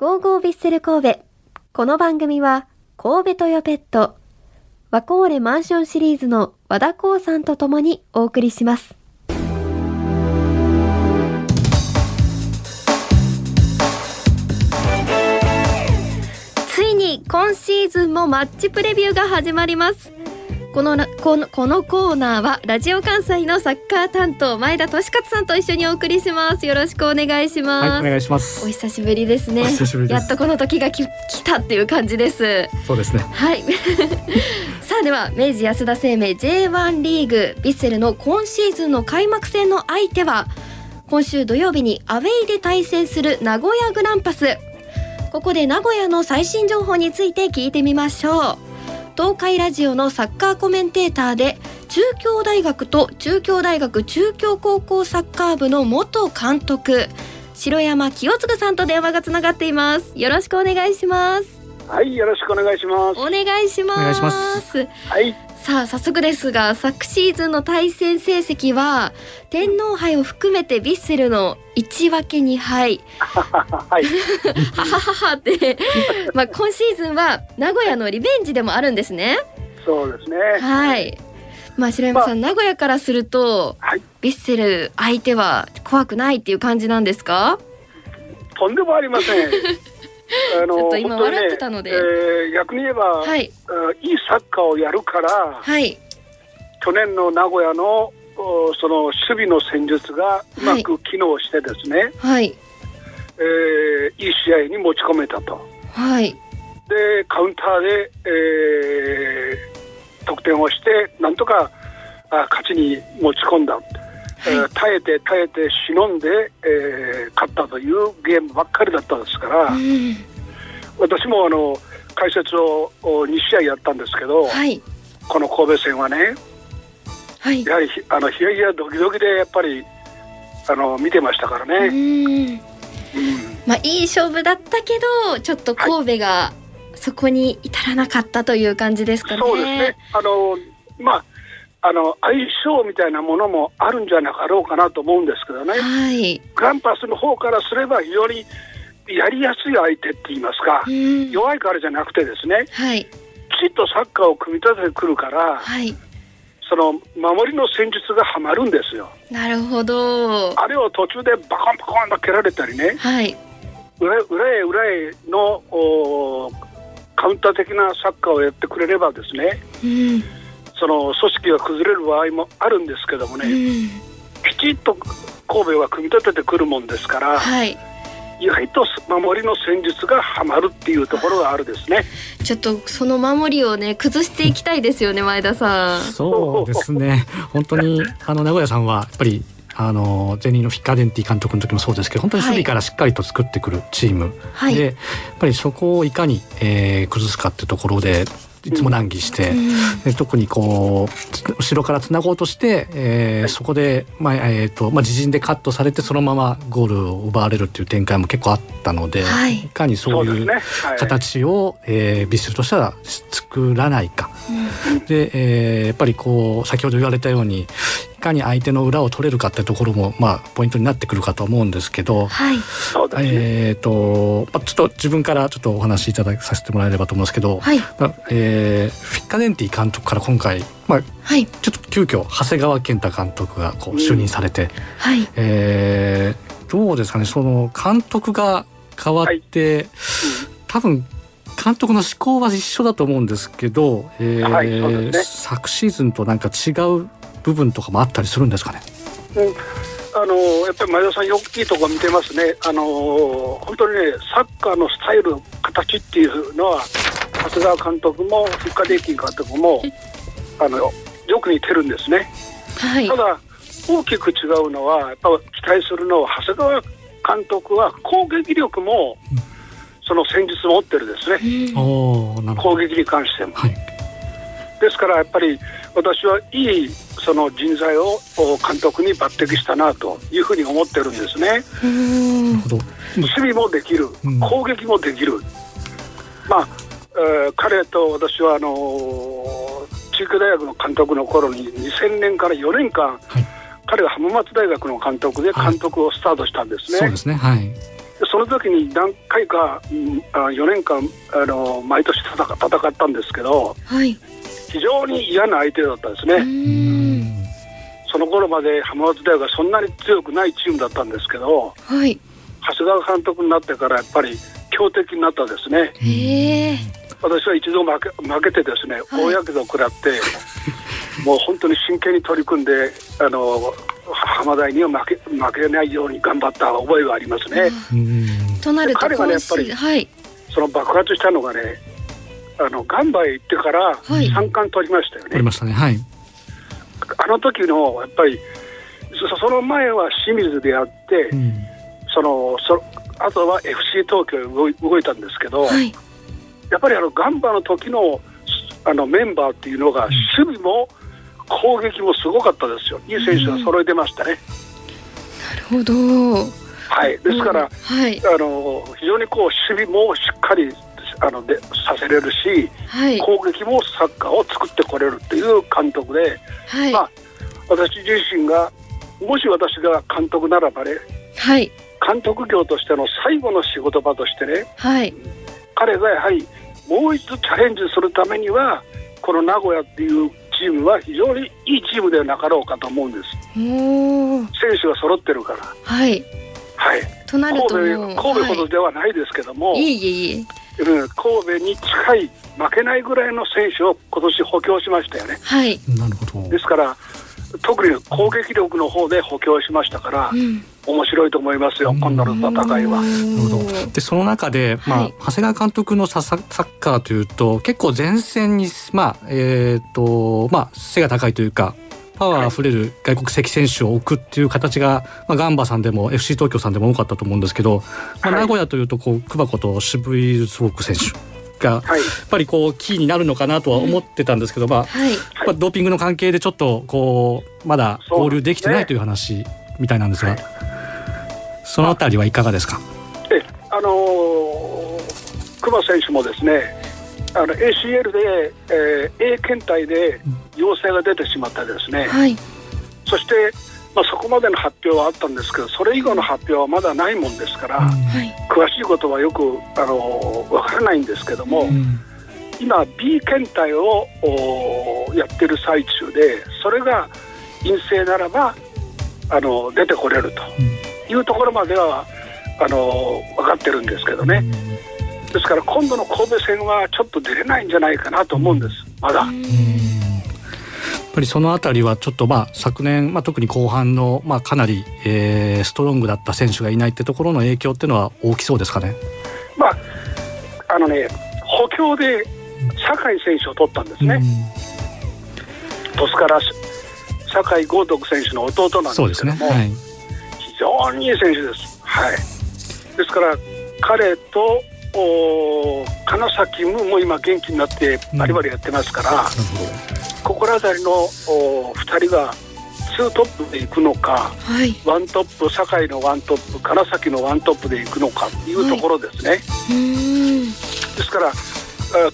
ゴーゴービッセル神戸。この番組は、神戸トヨペット、ワコーレマンションシリーズの和田光さんと共にお送りします。ついに今シーズンもマッチプレビューが始まります。このなこのこのコーナーはラジオ関西のサッカー担当前田利勝さんと一緒にお送りします。よろしくお願いします。はい、お願いしまおす。久しぶりですね。お久しぶりですやっとこの時がき来たっていう感じです。そうですね。はい。さあでは明治安田生命 J1 リーグヴィッセルの今シーズンの開幕戦の相手は今週土曜日にアウェイで対戦する名古屋グランパス。ここで名古屋の最新情報について聞いてみましょう。東海ラジオのサッカーコメンテーターで中京大学と中京大学中京高校サッカー部の元監督城山清嗣さんと電話がつながっています。よろしくお願いします。はい、よろしくお願いします。お願いします。お願いします。はい、さあ早速ですが昨シーズンの対戦成績は天皇杯を含めてヴィッセルの1分け2敗はい、ははははって まあ今シーズンは名古屋のリベンジでもあるんですね。そうですね。はい。まあ白山さん、名古屋からするとはい、ヴィッセル相手は怖くないっていう感じなんですか？とんでもありません。あちょっと今笑ってたので。えー逆に言えば、はい。あいいサッカーをやるから、はい。去年の名古屋のおその守備の戦術がうまく機能してですね、はい。えーいい試合に持ち込めたと。はい。でカウンターで、えー得点をしてなんとかあ勝ちに持ち込んだ、えー耐えて耐えて忍んで、えー勝ったというゲームばっかりだったですから、うん私もあの解説をお2試合やったんですけど、はいこの神戸戦はねはいやはりひあのヒヤヒヤドキドキでやっぱりあの見てましたからうね。んうんまあいい勝負だったけどちょっと神戸がそこに至らなかったという感じですかね。そうですね。あのまああの相性みたいなものもあるんじゃなかろうかなと思うんですけどね。はい。グランパスの方からすれば非常にやりやすい相手って言いますかう、ん。弱いからじゃなくてですね、はいきちっとサッカーを組み立ててくるから、はい。その守りの戦術がはまるんですよ。なるほど。あれを途中でバコンバコンと蹴られたりね、はい。裏裏へ裏へのおカウンター的なサッカーをやってくれればですね、うん。その組織が崩れる場合もあるんですけどもね、うん。きちっと神戸は組み立ててくるもんですから、はい。意外と守りの戦術がはまるっていうところがあるですね。ちょっとその守りをね崩していきたいですよね前田さん。そうですね。本当にあの名古屋さんはやっぱりあの前任のフィッカーデンティ監督の時もそうですけど、本当に守備からしっかりと作ってくるチーム、はい。でやっぱりそこをいかに、えー崩すかっていうところでいつも難儀して。うんで特にこうつ後ろからつなごうとして、えーそこで、まあえーとまあ、自陣でカットされてそのままゴールを奪われるっていう展開も結構あったので、はいかにそういうですね。はい、形を、えー、ビッセルとしては作らないか。うんで、えーやっぱりこう先ほど言われたようにいかに相手の裏を取れるかってところも、まあ、ポイントになってくるかと思うんですけど。はい。えーとまあ、ちょっと自分からちょっとお話しいたださせてもらえればと思うんですけど、はい。まあえーフィッカデンティ監督から今回、まあ、はい。ちょっと急遽長谷川健太監督がこう就任されて、はい。えーどうですかねその監督が変わって、多分監督の思考は一緒だと思うんですけど、えーはいそうです昨シーズンとなんか違う部分とかもあったりするんですかね？うんあのやっぱり前田さんよくいいとこ見てますね。あの本当にねサッカーのスタイル形っていうのは長谷川監督もフィッカデイキン監督もあのよく似てるんですね。はいた。だ大きく違うのはやっぱ期待するのは長谷川監督は攻撃力もその戦術を持ってるですね。うん攻撃に関しても。はいですからやっぱり私はいいその人材をお監督に抜擢したなというふうに思ってるんですね。守備もできるうん、攻撃もできる、まあ、えー彼と私はあのー中京大学の監督の頃に2000年から4年間、はい。彼は浜松大学の監督で監督をスタートしたんですね。そうですねはいその時に何回か、うん、あ4年間あの毎年戦戦ったんですけどはい。非常に嫌な相手だったんですうね。その頃まで浜松大学がそんなに強くないチームだったんですけどはい。長谷川監督になってからやっぱり強敵になったですね。私は一度負け負けてですね、はい大やけどを食らってもう本当に真剣に取り組んであの浜大には負け負けないように頑張った覚えがありますね。うんとなると彼がねやっはい。その爆発したのがねあのガンバへ行ってからはい三冠取りましたよね。ありましたねはいあの時のやっぱりそその前は清水でやって、うんそのそあとは FC 東京へ動い動いたんですけど、はい。やっぱりあのガンバの時のあのメンバーっていうのが守備も攻撃もすごかったですよ。いい選手が揃えてましたね。なるほど。はい。ですから、はい。あの非常にこう守備もしっかりあのでさせれるし、はい。攻撃もサッカーを作ってこれるっていう監督で、はい。まあ私自身がもし私が監督ならばね、はい。監督業としての最後の仕事場としてね、はい。彼がやはりもう一度チャレンジするためにはこの名古屋っていうチームは非常にいいチームではなかろうかと思うんです。選手が揃ってるからはい。はいとなる神ともう戸神戸ほどではないですけども、はい、いえいえいえ。うん、神戸に近い負けないぐらいの選手を今年補強しましたよねはい。なるほどですから特に攻撃力の方で補強しましたからうん。面白いと思いますよ今度の戦いは。ななるほど。でその中で、まあはい長谷川監督のサササッカーというと結構前線にまあえっ、とまあ背が高いというかパワーあふれる外国籍選手を置くっていう形が、まあ、ガンバさんでも FC 東京さんでも多かったと思うんですけど、まあ、はい。名古屋というとこう熊子と渋井スウォーク選手がはい。やっぱりこうキーになるのかなとは思ってたんですけど、まあはい。まあ、ドーピングの関係でちょっとこうまだ合流できてないという話みたいなんですが、そのあたりはいかがですか？えあのー熊選手もですねあの ACL で、えー A 検体で陽性が出てしまってですね、はい。そして、まあ、そこまでの発表はあったんですけどそれ以後の発表はまだないもんですから、はい。詳しいことはよく、あのーわからないんですけども、うん今 B 検体をやってる最中でそれが陰性ならばあの出てこれるというところまではあの分かってるんですけどねですから今度の神戸戦はちょっと出れないんじゃないかなと思うんですまだ。やっぱりそのあたりはちょっとまあ昨年、まあ、特に後半の、まあ、かなり、えーストロングだった選手がいないってところの影響っていうのは大きそうですかね？まああのね補強で酒井選手を取ったんですね、鳥栖から酒井豪徳選手の弟なんでけども、ね。はい。非常にいい選手です。はい。ですから彼とお金崎ももう今元気になってバリバリやってますから、ここら辺りのお2人がツートップで行くのかはい。ワントップ酒井のワントップ金崎のワントップで行くのかっていうところですね。うーん。ですからあ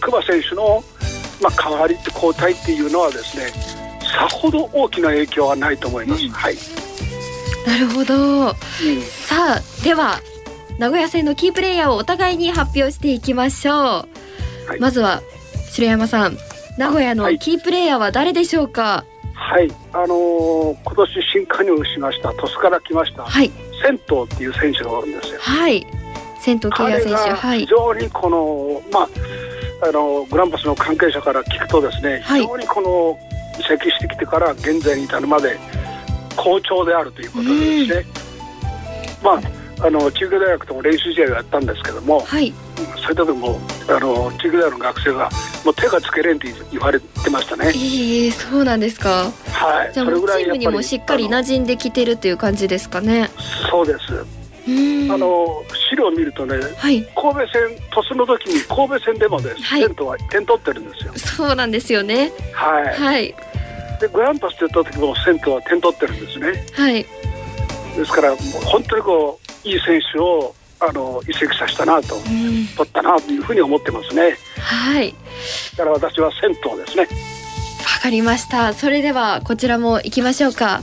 熊選手の、まあ、代わりって交代っていうのはですねさほど大きな影響はないと思います。はい、なるほど。うんさあ、では。名古屋戦のキープレイヤーをお互いに発表していきましょう。はいまずは白山さん、名古屋のはいキープレイヤーは誰でしょうか？はい、あのー今年新加入しました鳥栖から来ましたはい。銭湯っていう選手がおるんですよ。はい。銭湯ケア選手。はい。非常にこの、まああのグランパスの関係者から聞くとですね、はい非常にこの移籍してきてから現在に至るまで好調であるということでですね、まああの中京大学とも練習試合をやったんですけども、はい。それでもあの中京大学の学生がもう手がつけれんって言われてましたね。ええそうなんですか。はい、じゃあもうチームにもしっかり馴染んできてるっていう感じですかね。そうです。あの資料を見るとね、はい。神戸戦鳥栖の時に神戸戦でもね、はいテントは点取ってるんですよ。そうなんですよね。はい。はい。でグランパスって言った時もセントは点取ってるんですね。はい。ですから本当にこういい選手をあの移籍させたなとうん。取ったなというふうに思ってますね。はい。だから私は銭湯ですね。わかりました。それではこちらも行きましょうか。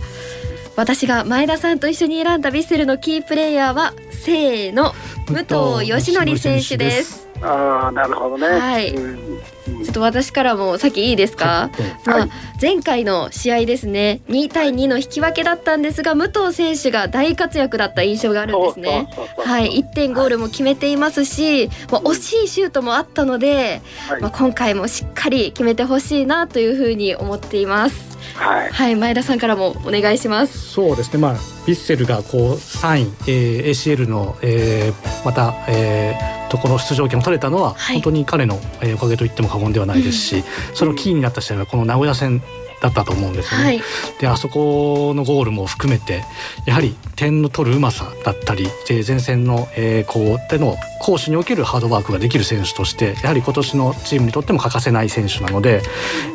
私が前田さんと一緒に選んだヴィッセルのキープレイヤーはせーの武藤義則選手ですああなるほどね。はい。うん。ちょっと私からも先いいですか、まあはい。前回の試合ですね。2対2の引き分けだったんですが武藤選手が大活躍だった印象があるんですね。はい。1点ゴールも決めていますし、まあ、惜しいシュートもあったので、はい。まあ、今回もしっかり決めてほしいなというふうに思っています。はい。はい。前田さんからもお願いします。そうですね、まあ、ヴィッセルがこう3位、えー ACL の、えーまた、えーところ出場権を取れたのは、はい。本当に彼の、えーおかげと言っても過言ではないですし、そのキーになった試合はこの名古屋戦だったと思うんですよね。はい。であそこのゴールも含めてやはり点の取るうまさだったりで前線の、えーこうでの攻守におけるハードワークができる選手としてやはり今年のチームにとっても欠かせない選手なので、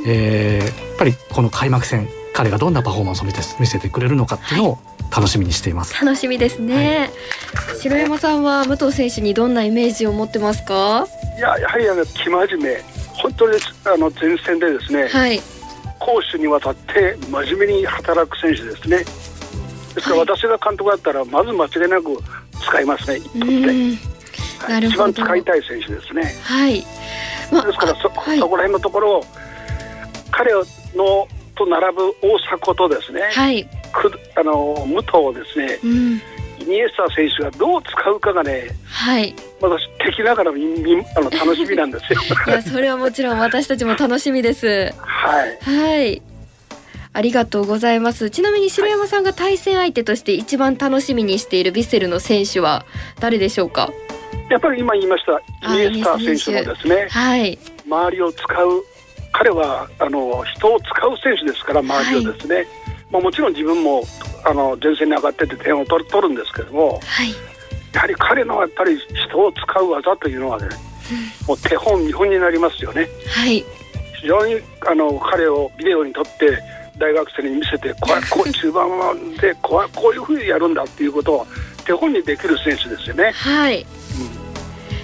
えーやっぱりこの開幕戦彼がどんなパフォーマンスを見せてくれるのかっていうのを楽しみにしています。楽しみですね、白山さんは武藤選手にどんなイメージを持ってますか？いややはりあの生真面目本当にあの前線でですね、はい。攻守にわたって真面目に働く選手ですね。ですからはい。私が監督だったらまず間違いなく使いますね。一う発で、ん。なるほど。一番使いたい選手ですね。はい、まですからそ,、はい。そこら辺のところ彼のと並ぶ大迫とですね、はい、くあの武藤をですねうん、イニエスタ選手がどう使うかがねはい、い私敵ながらみみあの楽しみなんですよ。やそれはもちろん私たちも楽しみです。はい。はい。ありがとうございます。ちなみに白山さんが対戦相手として一番楽しみにしているヴィッセルの選手は誰でしょうか？やっぱり今言いましたあイニエスタ選手もですね。はい。周りを使う彼はあの人を使う選手ですから周りをですね、まあ、もちろん自分もあの前線に上がってて点を取る取るんですけどもはい。やはり彼のやっぱり人を使う技というのはねもう手本見本になりますよね。はい。非常にあの彼をビデオに撮って大学生に見せてこう こう中盤でこうこういうふうにやるんだっていうことを手本にできる選手ですよね。はい。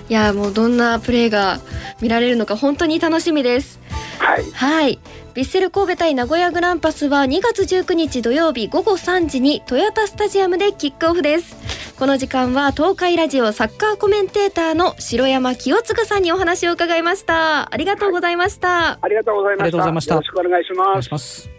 いやもうどんなプレーが見られるのか本当に楽しみですはいはい。ヴィッセル神戸対名古屋グランパスは2月19日土曜日午後3時にトヨタスタジアムでキックオフです。この時間は東海ラジオサッカーコメンテーターの城山清嗣さんにお話を伺いました。ありがとうございました。ありがとうございました。ありがとうございましたよろしくお願いし。ます。